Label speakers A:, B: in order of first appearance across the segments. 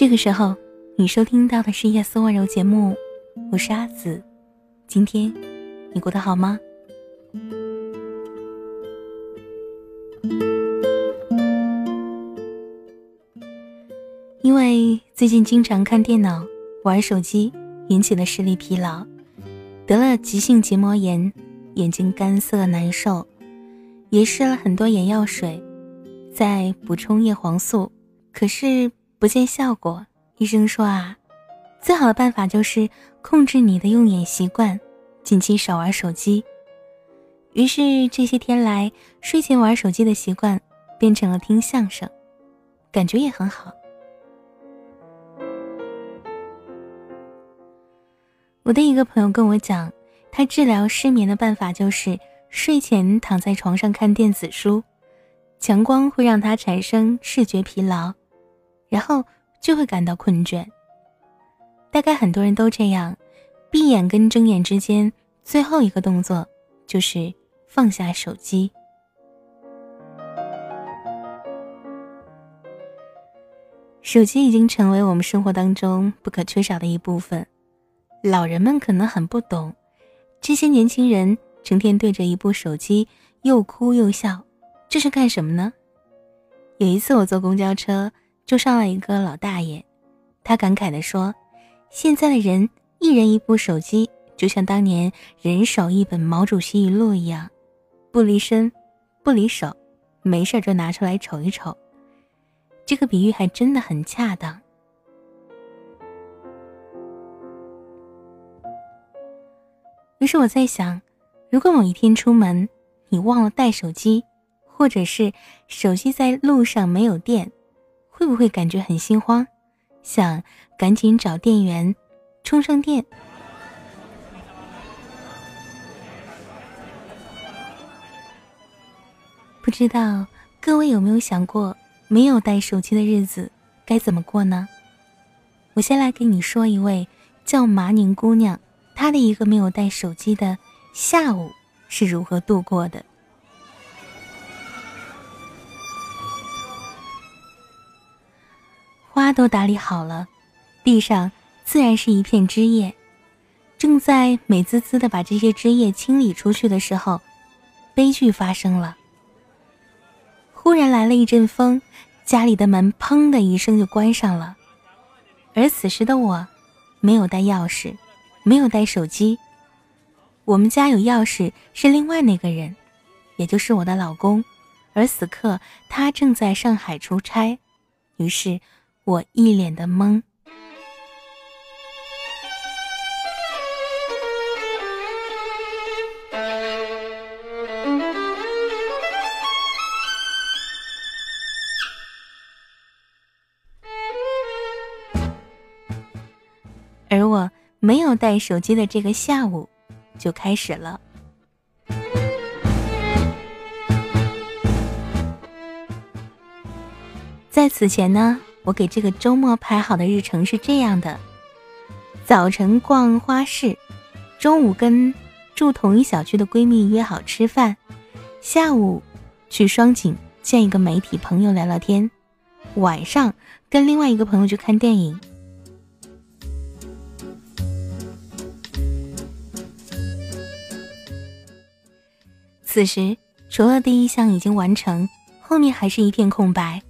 A: 这个时候，你收听到的是夜色温柔节目，我是阿紫。今天你过得好吗？因为最近经常看电脑、玩手机，引起了视力疲劳，得了急性结膜炎，眼睛干涩难受，也试了很多眼药水，在补充叶黄素，可是。不见效果，医生说啊，最好的办法就是控制你的用眼习惯，近期少玩手机。于是这些天来，睡前玩手机的习惯变成了听相声，感觉也很好。我的一个朋友跟我讲，他治疗失眠的办法就是睡前躺在床上看电子书，强光会让他产生视觉疲劳。然后就会感到困倦。大概很多人都这样，闭眼跟睁眼之间最后一个动作就是放下手机。手机已经成为我们生活当中不可缺少的一部分。老人们可能很不懂，这些年轻人成天对着一部手机又哭又笑，这是干什么呢？有一次我坐公交车。就上了一个老大爷，他感慨地说：“现在的人一人一部手机，就像当年人手一本毛主席语录一样，不离身，不离手，没事就拿出来瞅一瞅。”这个比喻还真的很恰当。于是我在想，如果某一天出门你忘了带手机，或者是手机在路上没有电。会不会感觉很心慌，想赶紧找电源充上电？不知道各位有没有想过，没有带手机的日子该怎么过呢？我先来给你说一位叫麻宁姑娘，她的一个没有带手机的下午是如何度过的。花都打理好了，地上自然是一片枝叶。正在美滋滋的把这些枝叶清理出去的时候，悲剧发生了。忽然来了一阵风，家里的门砰的一声就关上了。而此时的我，没有带钥匙，没有带手机。我们家有钥匙是另外那个人，也就是我的老公，而此刻他正在上海出差，于是。我一脸的懵，而我没有带手机的这个下午就开始了。在此前呢。我给这个周末排好的日程是这样的：早晨逛花市，中午跟住同一小区的闺蜜约好吃饭，下午去双井见一个媒体朋友聊聊天，晚上跟另外一个朋友去看电影。此时，除了第一项已经完成，后面还是一片空白。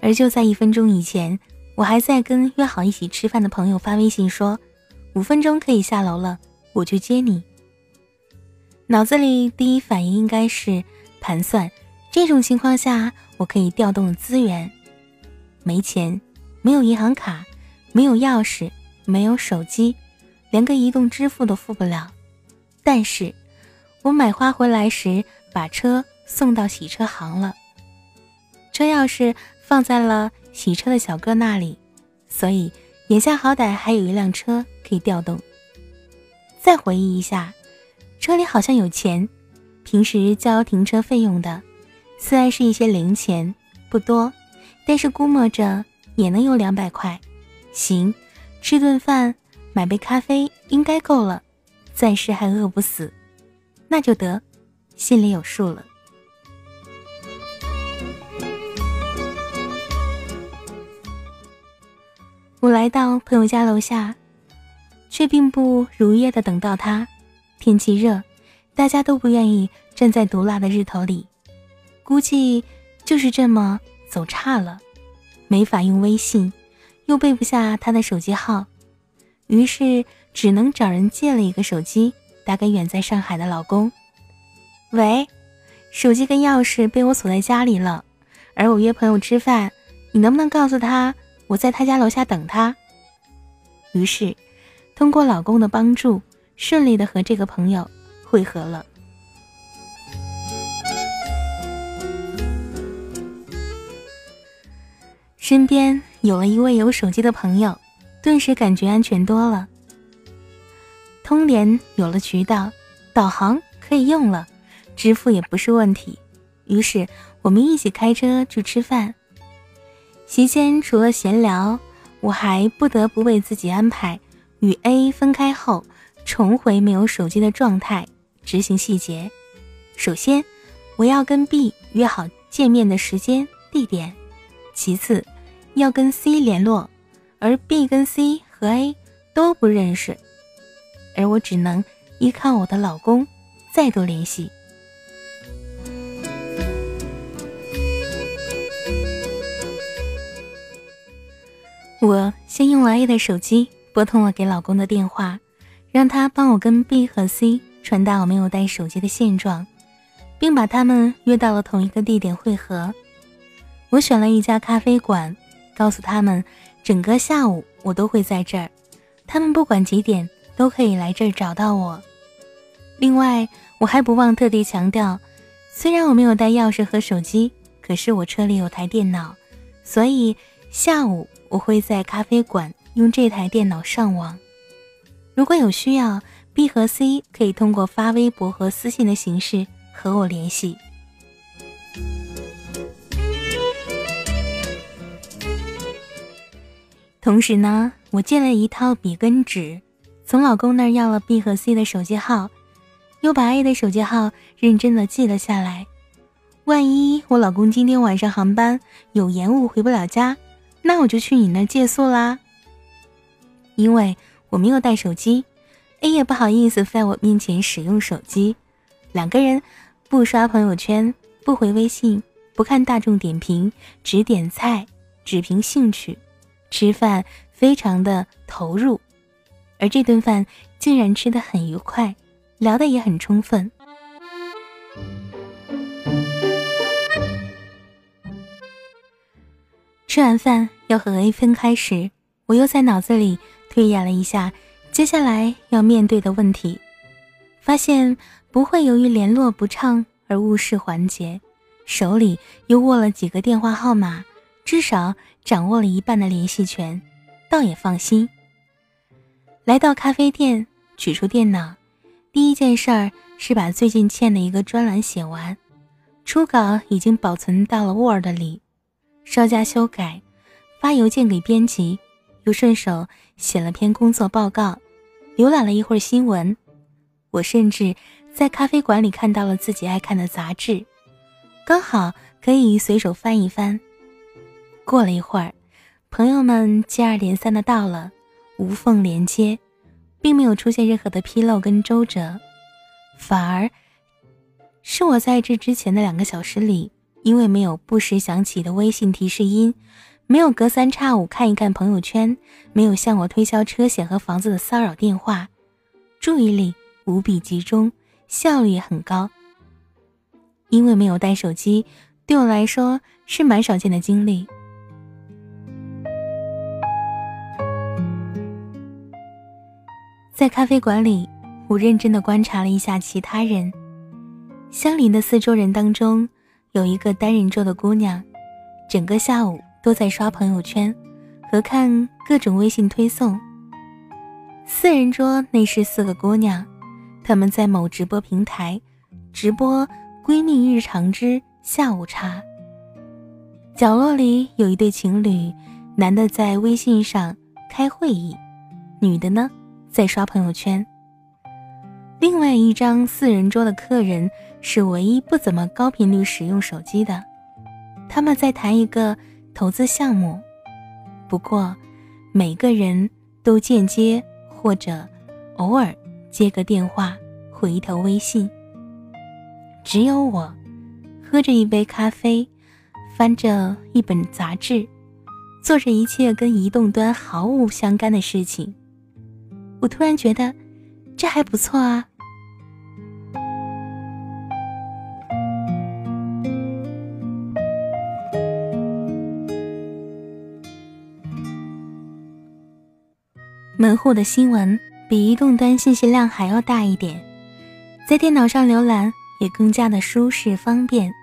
A: 而就在一分钟以前，我还在跟约好一起吃饭的朋友发微信说：“五分钟可以下楼了，我去接你。”脑子里第一反应应该是盘算，这种情况下我可以调动资源。没钱，没有银行卡，没有钥匙，没有手机，连个移动支付都付不了。但是，我买花回来时把车送到洗车行了，车钥匙。放在了洗车的小哥那里，所以眼下好歹还有一辆车可以调动。再回忆一下，车里好像有钱，平时交停车费用的，虽然是一些零钱，不多，但是估摸着也能有两百块。行，吃顿饭，买杯咖啡应该够了，暂时还饿不死，那就得，心里有数了。我来到朋友家楼下，却并不如约的等到他。天气热，大家都不愿意站在毒辣的日头里，估计就是这么走岔了，没法用微信，又背不下他的手机号，于是只能找人借了一个手机，打给远在上海的老公。喂，手机跟钥匙被我锁在家里了，而我约朋友吃饭，你能不能告诉他我在他家楼下等他？于是，通过老公的帮助。顺利的和这个朋友会合了。身边有了一位有手机的朋友，顿时感觉安全多了。通联有了渠道，导航可以用了，支付也不是问题。于是我们一起开车去吃饭。席间除了闲聊，我还不得不为自己安排与 A 分开后。重回没有手机的状态，执行细节。首先，我要跟 B 约好见面的时间、地点；其次，要跟 C 联络，而 B 跟 C 和 A 都不认识，而我只能依靠我的老公再度联系。我先用了 A 的手机拨通了给老公的电话。让他帮我跟 B 和 C 传达我没有带手机的现状，并把他们约到了同一个地点汇合。我选了一家咖啡馆，告诉他们整个下午我都会在这儿，他们不管几点都可以来这儿找到我。另外，我还不忘特地强调，虽然我没有带钥匙和手机，可是我车里有台电脑，所以下午我会在咖啡馆用这台电脑上网。如果有需要，B 和 C 可以通过发微博和私信的形式和我联系。同时呢，我借了一套笔跟纸，从老公那儿要了 B 和 C 的手机号，又把 A 的手机号认真的记了下来。万一我老公今天晚上航班有延误回不了家，那我就去你那借宿啦。因为。我没有带手机，A 也不好意思在我面前使用手机。两个人不刷朋友圈，不回微信，不看大众点评，只点菜，只凭兴趣，吃饭非常的投入，而这顿饭竟然吃得很愉快，聊得也很充分。吃完饭要和 A 分开时，我又在脑子里。推演了一下接下来要面对的问题，发现不会由于联络不畅而误事环节，手里又握了几个电话号码，至少掌握了一半的联系权，倒也放心。来到咖啡店，取出电脑，第一件事儿是把最近欠的一个专栏写完，初稿已经保存到了 Word 里，稍加修改，发邮件给编辑。又顺手写了篇工作报告，浏览了一会儿新闻。我甚至在咖啡馆里看到了自己爱看的杂志，刚好可以随手翻一翻。过了一会儿，朋友们接二连三的到了，无缝连接，并没有出现任何的纰漏跟周折，反而是我在这之前的两个小时里，因为没有不时响起的微信提示音。没有隔三差五看一看朋友圈，没有向我推销车险和房子的骚扰电话，注意力无比集中，效率也很高。因为没有带手机，对我来说是蛮少见的经历。在咖啡馆里，我认真的观察了一下其他人。相邻的四桌人当中，有一个单人桌的姑娘，整个下午。都在刷朋友圈和看各种微信推送。四人桌内是四个姑娘，她们在某直播平台直播闺蜜日常之下午茶。角落里有一对情侣，男的在微信上开会议，女的呢在刷朋友圈。另外一张四人桌的客人是唯一不怎么高频率使用手机的，他们在谈一个。投资项目，不过每个人都间接或者偶尔接个电话回一条微信。只有我，喝着一杯咖啡，翻着一本杂志，做着一切跟移动端毫无相干的事情。我突然觉得，这还不错啊。门户的新闻比移动端信息量还要大一点，在电脑上浏览也更加的舒适方便。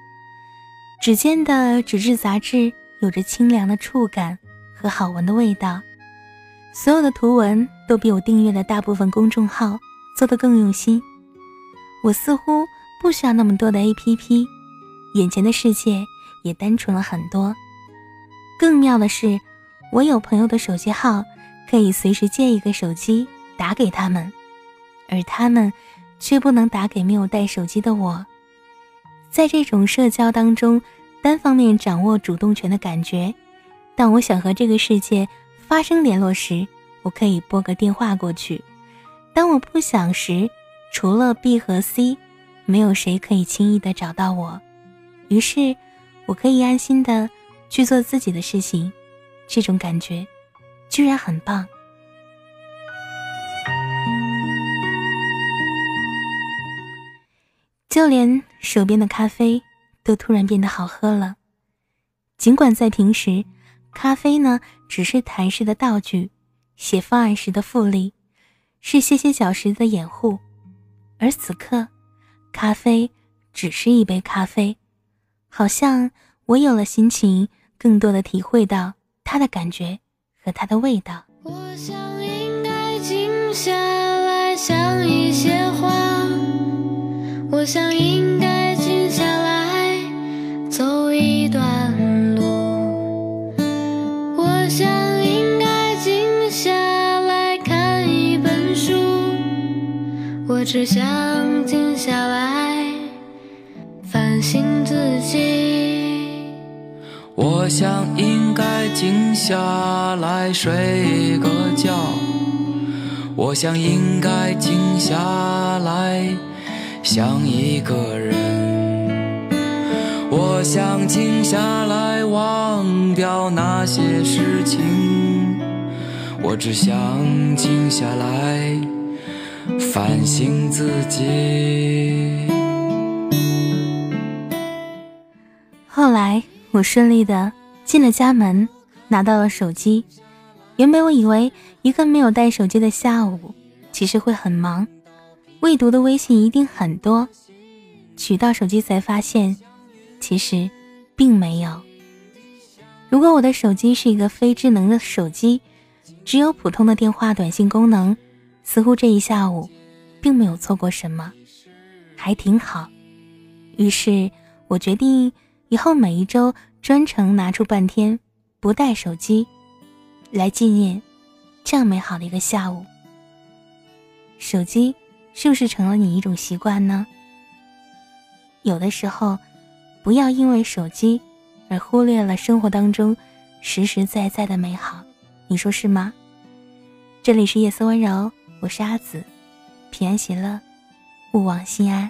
A: 指尖的纸质杂志有着清凉的触感和好闻的味道，所有的图文都比我订阅的大部分公众号做得更用心。我似乎不需要那么多的 APP，眼前的世界也单纯了很多。更妙的是，我有朋友的手机号。可以随时借一个手机打给他们，而他们却不能打给没有带手机的我。在这种社交当中，单方面掌握主动权的感觉。当我想和这个世界发生联络时，我可以拨个电话过去；当我不想时，除了 B 和 C，没有谁可以轻易的找到我。于是，我可以安心的去做自己的事情。这种感觉。居然很棒，就连手边的咖啡都突然变得好喝了。尽管在平时，咖啡呢只是谈事的道具，写方案时的复利，是歇歇脚时的掩护，而此刻，咖啡只是一杯咖啡，好像我有了心情，更多的体会到它的感觉。和它的味道。
B: 我想应该静下来想一些话，我想应该静下来走一段路，我想应该静下来看一本书，我只想静下来反省自己。
C: 我想应该静下来睡个觉，我想应该静下来想一个人，我想静下来忘掉那些事情，我只想静下来反省自己。
A: 后来。我顺利的进了家门，拿到了手机。原本我以为一个没有带手机的下午，其实会很忙，未读的微信一定很多。取到手机才发现，其实并没有。如果我的手机是一个非智能的手机，只有普通的电话、短信功能，似乎这一下午并没有错过什么，还挺好。于是我决定。以后每一周专程拿出半天，不带手机，来纪念这样美好的一个下午。手机是不是成了你一种习惯呢？有的时候，不要因为手机而忽略了生活当中实实在在的美好，你说是吗？这里是夜色温柔，我是阿紫，平安喜乐，勿忘心安。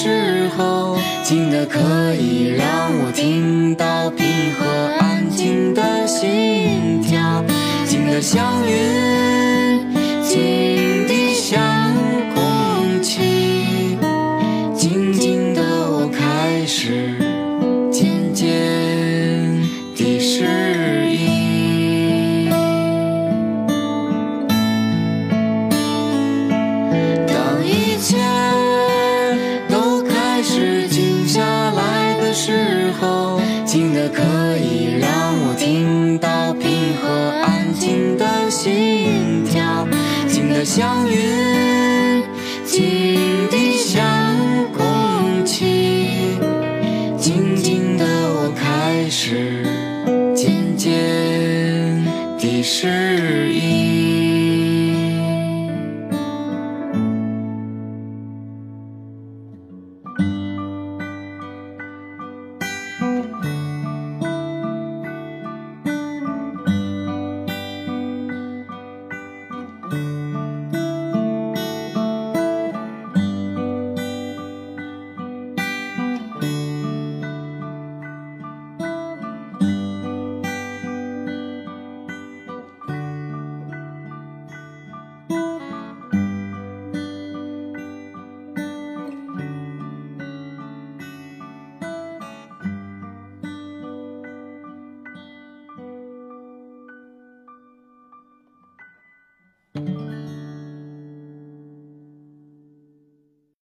C: 时候，静的可以让我听到平和安静的心跳，静的像云，静